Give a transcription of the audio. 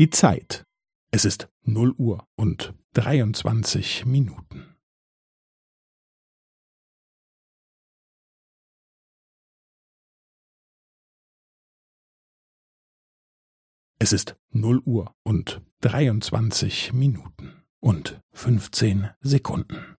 Die Zeit. Es ist null Uhr und dreiundzwanzig Minuten. Es ist null Uhr und dreiundzwanzig Minuten und fünfzehn Sekunden.